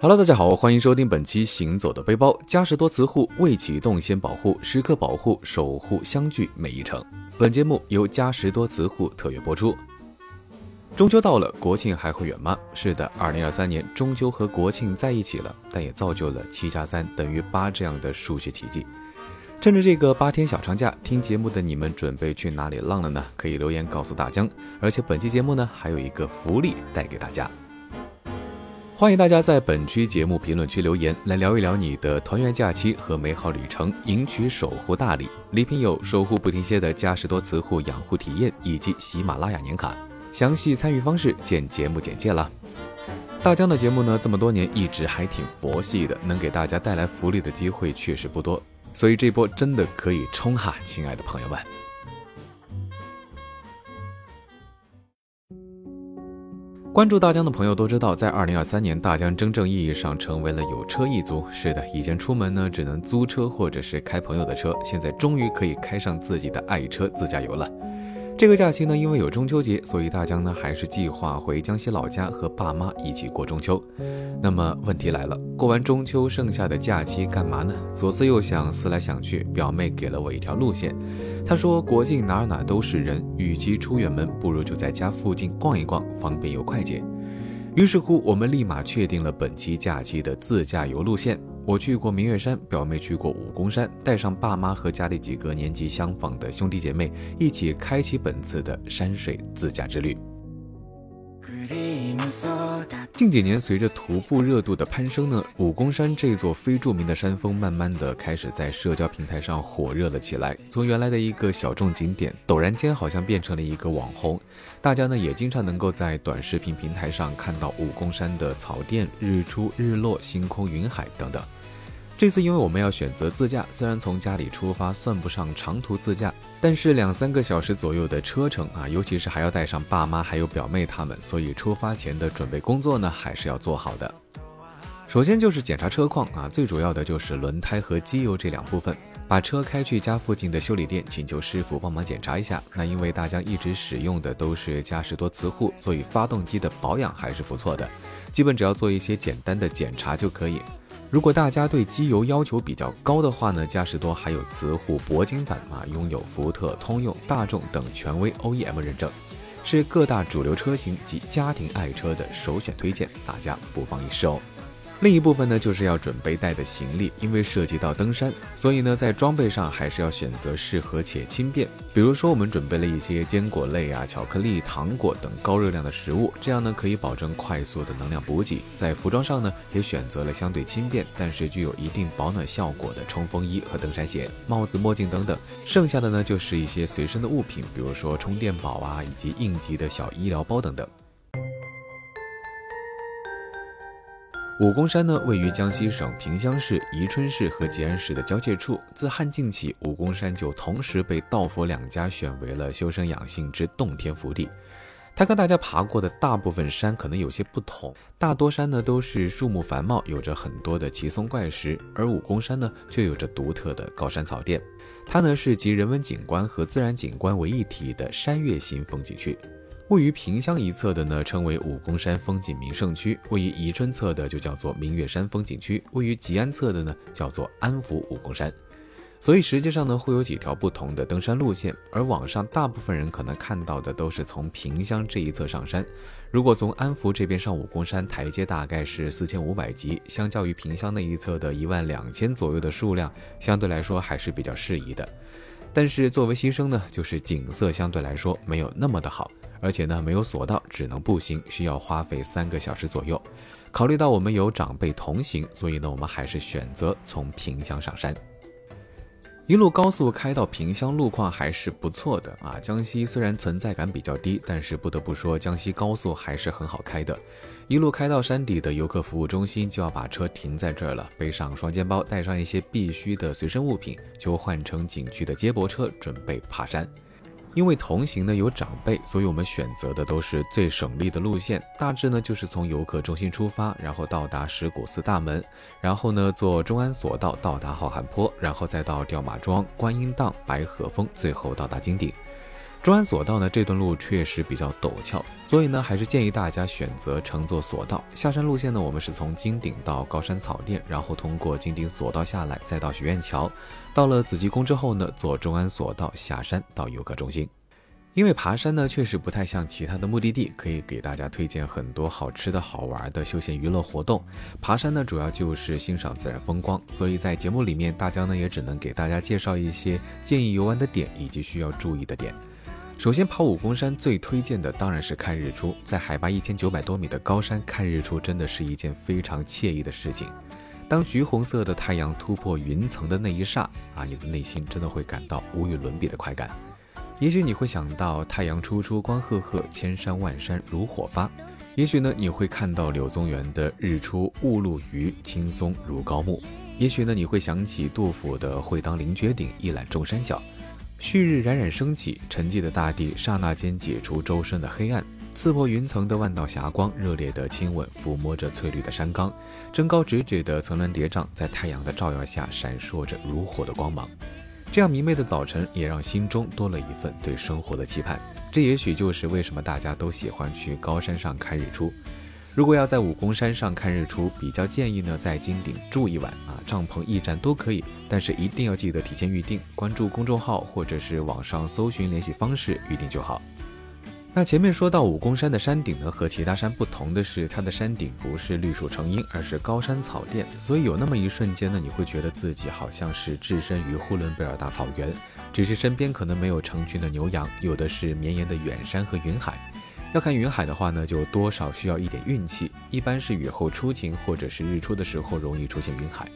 Hello，大家好，欢迎收听本期《行走的背包》。嘉实多磁护未启动先保护，时刻保护，守护相聚每一程。本节目由嘉实多磁护特约播出。中秋到了，国庆还会远吗？是的，二零二三年中秋和国庆在一起了，但也造就了七加三等于八这样的数学奇迹。趁着这个八天小长假，听节目的你们准备去哪里浪了呢？可以留言告诉大江。而且本期节目呢，还有一个福利带给大家。欢迎大家在本期节目评论区留言，来聊一聊你的团圆假期和美好旅程，赢取守护大礼。礼品有守护不停歇的嘉实多磁护养护体验以及喜马拉雅年卡。详细参与方式见节目简介了。大江的节目呢，这么多年一直还挺佛系的，能给大家带来福利的机会确实不多，所以这波真的可以冲哈，亲爱的朋友们。关注大疆的朋友都知道，在二零二三年，大疆真正意义上成为了有车一族。是的，以前出门呢只能租车或者是开朋友的车，现在终于可以开上自己的爱车自驾游了。这个假期呢，因为有中秋节，所以大江呢还是计划回江西老家和爸妈一起过中秋。那么问题来了，过完中秋剩下的假期干嘛呢？左思右想，思来想去，表妹给了我一条路线。她说国庆哪哪都是人，与其出远门，不如就在家附近逛一逛，方便又快捷。于是乎，我们立马确定了本期假期的自驾游路线。我去过明月山，表妹去过武功山，带上爸妈和家里几个年纪相仿的兄弟姐妹，一起开启本次的山水自驾之旅。近几年，随着徒步热度的攀升呢，武功山这座非著名的山峰，慢慢的开始在社交平台上火热了起来。从原来的一个小众景点，陡然间好像变成了一个网红。大家呢也经常能够在短视频平台上看到武功山的草甸、日出、日落、星空、云海等等。这次因为我们要选择自驾，虽然从家里出发算不上长途自驾，但是两三个小时左右的车程啊，尤其是还要带上爸妈还有表妹他们，所以出发前的准备工作呢还是要做好的。首先就是检查车况啊，最主要的就是轮胎和机油这两部分。把车开去家附近的修理店，请求师傅帮忙检查一下。那因为大家一直使用的都是嘉实多磁护，所以发动机的保养还是不错的，基本只要做一些简单的检查就可以。如果大家对机油要求比较高的话呢，嘉实多还有磁护铂金版啊，拥有福特、通用、大众等权威 OEM 认证，是各大主流车型及家庭爱车的首选推荐，大家不妨一试哦。另一部分呢，就是要准备带的行李，因为涉及到登山，所以呢，在装备上还是要选择适合且轻便。比如说，我们准备了一些坚果类啊、巧克力、糖果等高热量的食物，这样呢可以保证快速的能量补给。在服装上呢，也选择了相对轻便，但是具有一定保暖效果的冲锋衣和登山鞋、帽子、墨镜等等。剩下的呢，就是一些随身的物品，比如说充电宝啊，以及应急的小医疗包等等。武功山呢，位于江西省萍乡市、宜春市和吉安市的交界处。自汉晋起，武功山就同时被道佛两家选为了修身养性之洞天福地。它跟大家爬过的大部分山可能有些不同，大多山呢都是树木繁茂，有着很多的奇松怪石，而武功山呢却有着独特的高山草甸。它呢是集人文景观和自然景观为一体的山岳型风景区。位于萍乡一侧的呢，称为武功山风景名胜区；位于宜春侧的就叫做明月山风景区；位于吉安侧的呢，叫做安福武功山。所以实际上呢，会有几条不同的登山路线。而网上大部分人可能看到的都是从萍乡这一侧上山。如果从安福这边上武功山，台阶大概是四千五百级，相较于萍乡那一侧的一万两千左右的数量，相对来说还是比较适宜的。但是作为牺牲呢，就是景色相对来说没有那么的好。而且呢，没有索道，只能步行，需要花费三个小时左右。考虑到我们有长辈同行，所以呢，我们还是选择从萍乡上山。一路高速开到萍乡，路况还是不错的啊。江西虽然存在感比较低，但是不得不说，江西高速还是很好开的。一路开到山底的游客服务中心，就要把车停在这儿了，背上双肩包，带上一些必须的随身物品，就换乘景区的接驳车，准备爬山。因为同行呢有长辈，所以我们选择的都是最省力的路线。大致呢就是从游客中心出发，然后到达石鼓寺大门，然后呢坐中安索道到达浩瀚坡，然后再到吊马庄、观音荡、白鹤峰，最后到达金顶。中安索道呢，这段路确实比较陡峭，所以呢，还是建议大家选择乘坐索道下山路线呢。我们是从金顶到高山草甸，然后通过金顶索道下来，再到许愿桥，到了紫极宫之后呢，坐中安索道下山到游客中心。因为爬山呢，确实不太像其他的目的地，可以给大家推荐很多好吃的好玩的休闲娱乐活动。爬山呢，主要就是欣赏自然风光，所以在节目里面，大家呢也只能给大家介绍一些建议游玩的点以及需要注意的点。首先，跑武功山最推荐的当然是看日出。在海拔一千九百多米的高山看日出，真的是一件非常惬意的事情。当橘红色的太阳突破云层的那一刹，啊，你的内心真的会感到无与伦比的快感。也许你会想到太阳初出光赫赫，千山万山如火发。也许呢，你会看到柳宗元的日出雾露余，青松如高木。也许呢，你会想起杜甫的会当凌绝顶，一览众山小。旭日冉冉升起，沉寂的大地刹那间解除周身的黑暗，刺破云层的万道霞光，热烈的亲吻抚摸着翠绿的山岗，真高直直的层峦叠嶂，在太阳的照耀下闪烁着如火的光芒。这样明媚的早晨，也让心中多了一份对生活的期盼。这也许就是为什么大家都喜欢去高山上看日出。如果要在武功山上看日出，比较建议呢在金顶住一晚啊，帐篷、驿站都可以，但是一定要记得提前预定，关注公众号或者是网上搜寻联系方式预定就好。那前面说到武功山的山顶呢，和其他山不同的是，它的山顶不是绿树成荫，而是高山草甸，所以有那么一瞬间呢，你会觉得自己好像是置身于呼伦贝尔大草原，只是身边可能没有成群的牛羊，有的是绵延的远山和云海。要看云海的话呢，就多少需要一点运气，一般是雨后初晴或者是日出的时候容易出现云海。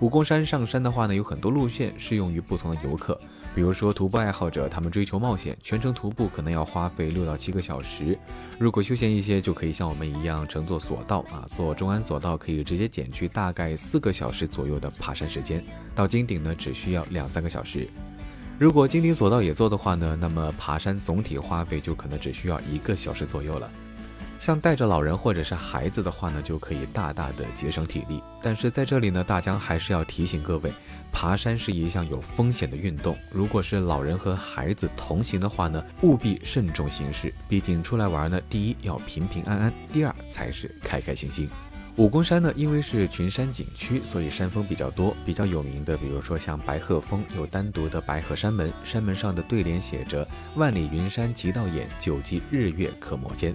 武功山上山的话呢，有很多路线适用于不同的游客，比如说徒步爱好者，他们追求冒险，全程徒步可能要花费六到七个小时。如果休闲一些，就可以像我们一样乘坐索道啊，坐中安索道可以直接减去大概四个小时左右的爬山时间，到金顶呢只需要两三个小时。如果金顶索道也做的话呢，那么爬山总体花费就可能只需要一个小时左右了。像带着老人或者是孩子的话呢，就可以大大的节省体力。但是在这里呢，大江还是要提醒各位，爬山是一项有风险的运动。如果是老人和孩子同行的话呢，务必慎重行事。毕竟出来玩呢，第一要平平安安，第二才是开开心心。武功山呢，因为是群山景区，所以山峰比较多。比较有名的，比如说像白鹤峰，有单独的白鹤山门，山门上的对联写着“万里云山极道眼，九级日月可摩肩”。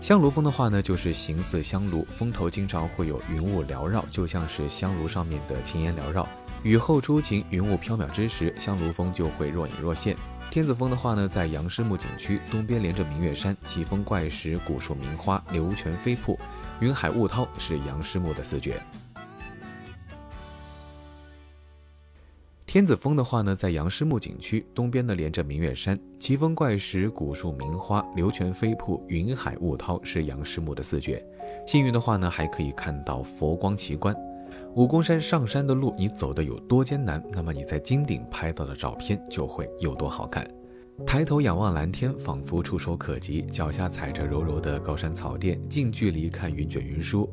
香炉峰的话呢，就是形似香炉，峰头经常会有云雾缭绕，就像是香炉上面的青烟缭绕。雨后初晴，云雾飘渺之时，香炉峰就会若隐若现。天子峰的话呢，在杨师木景区东边连着明月山，奇峰怪石，古树名花，流泉飞瀑，云海雾涛，是杨师木的四绝。天子峰的话呢，在杨师木景区东边呢连着明月山，奇峰怪石，古树名花，流泉飞瀑，云海雾涛，是杨师木的四绝。幸运的话呢，还可以看到佛光奇观。武功山上山的路，你走的有多艰难，那么你在金顶拍到的照片就会有多好看。抬头仰望蓝天，仿佛触手可及；脚下踩着柔柔的高山草甸，近距离看云卷云舒。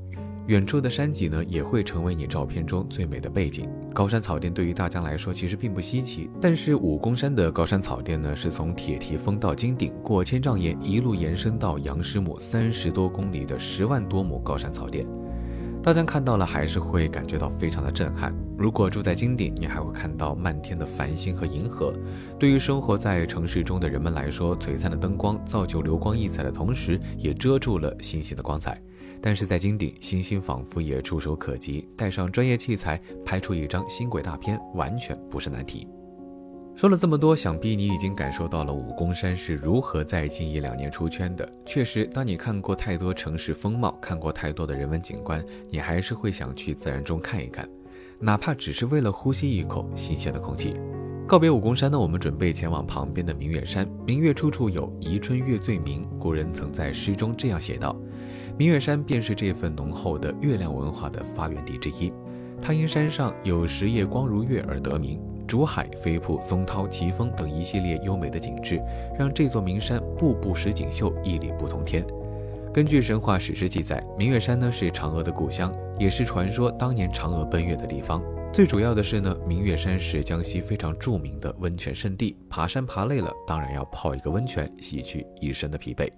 远处的山脊呢，也会成为你照片中最美的背景。高山草甸对于大江来说其实并不稀奇，但是武功山的高山草甸呢，是从铁蹄峰到金顶，过千丈岩，一路延伸到杨师母三十多公里的十万多亩高山草甸。大家看到了，还是会感觉到非常的震撼。如果住在金顶，你还会看到漫天的繁星和银河。对于生活在城市中的人们来说，璀璨的灯光造就流光溢彩的同时，也遮住了星星的光彩。但是在金顶，星星仿佛也触手可及，带上专业器材拍出一张星轨大片，完全不是难题。说了这么多，想必你已经感受到了武功山是如何在近一两年出圈的。确实，当你看过太多城市风貌，看过太多的人文景观，你还是会想去自然中看一看，哪怕只是为了呼吸一口新鲜的空气。告别武功山呢，我们准备前往旁边的明月山。明月处处有，宜春月最明。古人曾在诗中这样写道：“明月山便是这份浓厚的月亮文化的发源地之一。它因山上有时夜光如月而得名。”竹海、飞瀑、松涛、奇峰等一系列优美的景致，让这座名山步步石锦绣，屹立不同天。根据神话史诗记载，明月山呢是嫦娥的故乡，也是传说当年嫦娥奔月的地方。最主要的是呢，明月山是江西非常著名的温泉圣地，爬山爬累了，当然要泡一个温泉，洗去一身的疲惫。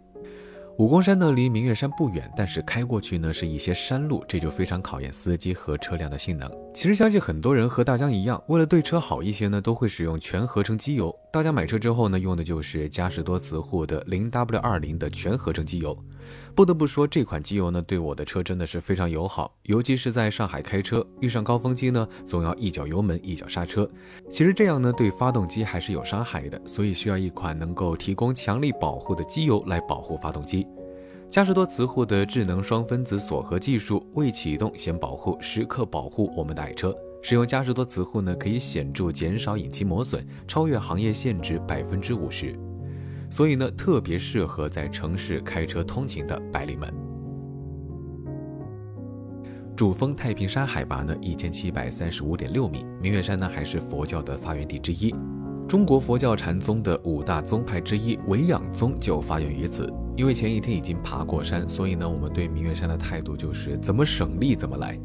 武功山呢离明月山不远，但是开过去呢是一些山路，这就非常考验司机和车辆的性能。其实相信很多人和大疆一样，为了对车好一些呢，都会使用全合成机油。大疆买车之后呢，用的就是嘉实多磁护的零 W 二零的全合成机油。不得不说，这款机油呢对我的车真的是非常友好，尤其是在上海开车，遇上高峰期呢，总要一脚油门一脚刹车。其实这样呢对发动机还是有伤害的，所以需要一款能够提供强力保护的机油来保护发动机。嘉实多磁护的智能双分子锁合技术，未启动先保护，时刻保护我们的爱车。使用嘉实多磁护呢，可以显著减少引擎磨损，超越行业限制百分之五十。所以呢，特别适合在城市开车通勤的白领们。主峰太平山海拔呢一千七百三十五点六米，明月山呢还是佛教的发源地之一。中国佛教禅宗的五大宗派之一维养宗就发源于此。因为前一天已经爬过山，所以呢，我们对明月山的态度就是怎么省力怎么来。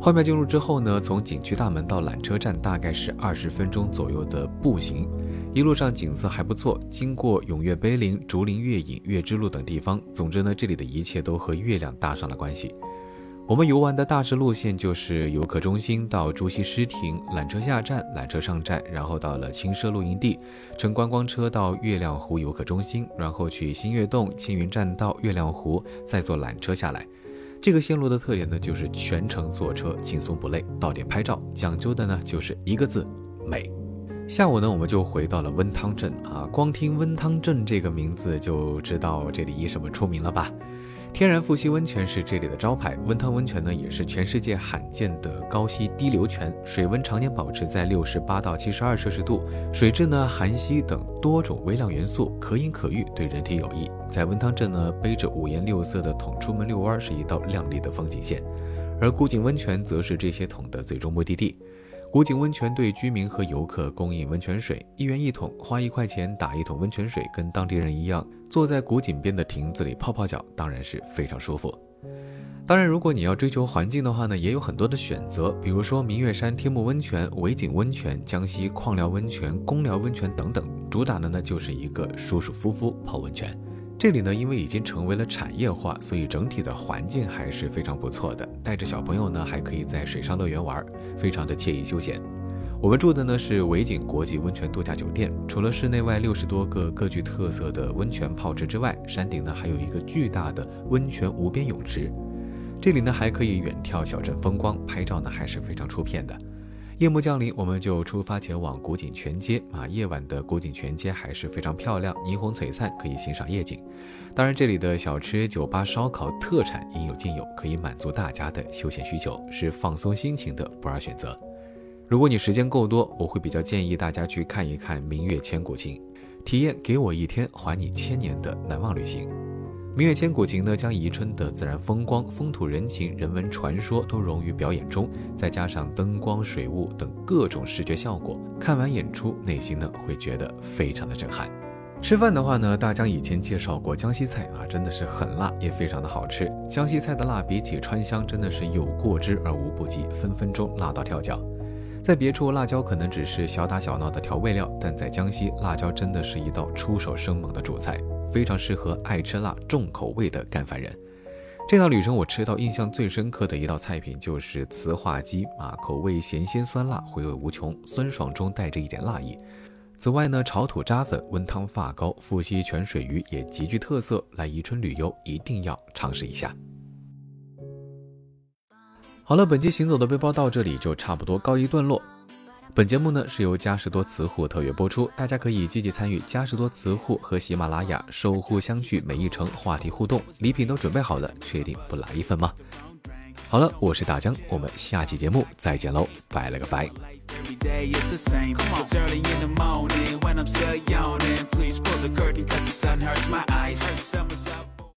画面进入之后呢，从景区大门到缆车站大概是二十分钟左右的步行，一路上景色还不错。经过永月碑林、竹林月影、月之路等地方，总之呢，这里的一切都和月亮搭上了关系。我们游玩的大致路线就是游客中心到朱熹诗亭，缆车下站，缆车上站，然后到了轻奢露营地，乘观光车到月亮湖游客中心，然后去新月洞、青云栈道、月亮湖，再坐缆车下来。这个线路的特点呢，就是全程坐车轻松不累，到点拍照，讲究的呢就是一个字美。下午呢，我们就回到了温汤镇啊，光听温汤镇这个名字就知道这里以什么出名了吧？天然富硒温泉是这里的招牌，温汤温泉呢也是全世界罕见的高硒低硫泉，水温常年保持在六十八到七十二摄氏度，水质呢含硒等多种微量元素，可饮可浴，对人体有益。在温汤镇呢，背着五颜六色的桶出门遛弯是一道亮丽的风景线，而古井温泉则是这些桶的最终目的地。古井温泉对居民和游客供应温泉水，一元一桶，花一块钱打一桶温泉水，跟当地人一样，坐在古井边的亭子里泡泡脚，当然是非常舒服。当然，如果你要追求环境的话呢，也有很多的选择，比如说明月山天目温泉、维景温泉、江西矿疗温泉、公疗温泉等等，主打的呢就是一个舒舒服服泡温泉。这里呢，因为已经成为了产业化，所以整体的环境还是非常不错的。带着小朋友呢，还可以在水上乐园玩，非常的惬意休闲。我们住的呢是维景国际温泉度假酒店，除了室内外六十多个各具特色的温泉泡池之外，山顶呢还有一个巨大的温泉无边泳池。这里呢还可以远眺小镇风光，拍照呢还是非常出片的。夜幕降临，我们就出发前往古井泉街啊。夜晚的古井泉街还是非常漂亮，霓虹璀璨，可以欣赏夜景。当然，这里的小吃、酒吧、烧烤特产应有尽有，可以满足大家的休闲需求，是放松心情的不二选择。如果你时间够多，我会比较建议大家去看一看明月千古情，体验给我一天还你千年的难忘旅行。明月千古情呢，将宜春的自然风光、风土人情、人文传说都融于表演中，再加上灯光、水雾等各种视觉效果，看完演出，内心呢会觉得非常的震撼。吃饭的话呢，大江以前介绍过江西菜啊，真的是很辣，也非常的好吃。江西菜的辣比起川香，真的是有过之而无不及，分分钟辣到跳脚。在别处，辣椒可能只是小打小闹的调味料，但在江西，辣椒真的是一道出手生猛的主菜。非常适合爱吃辣、重口味的干饭人。这趟旅程我吃到印象最深刻的一道菜品就是糍化鸡啊，口味咸鲜酸辣，回味无穷，酸爽中带着一点辣意。此外呢，炒土渣粉、温汤发糕、富硒泉水鱼也极具特色，来宜春旅游一定要尝试一下。好了，本期行走的背包到这里就差不多告一段落。本节目呢是由嘉实多磁护特约播出，大家可以积极参与嘉实多磁护和喜马拉雅守护相聚每一程话题互动，礼品都准备好了，确定不来一份吗？好了，我是大江，我们下期节目再见喽，拜了个拜。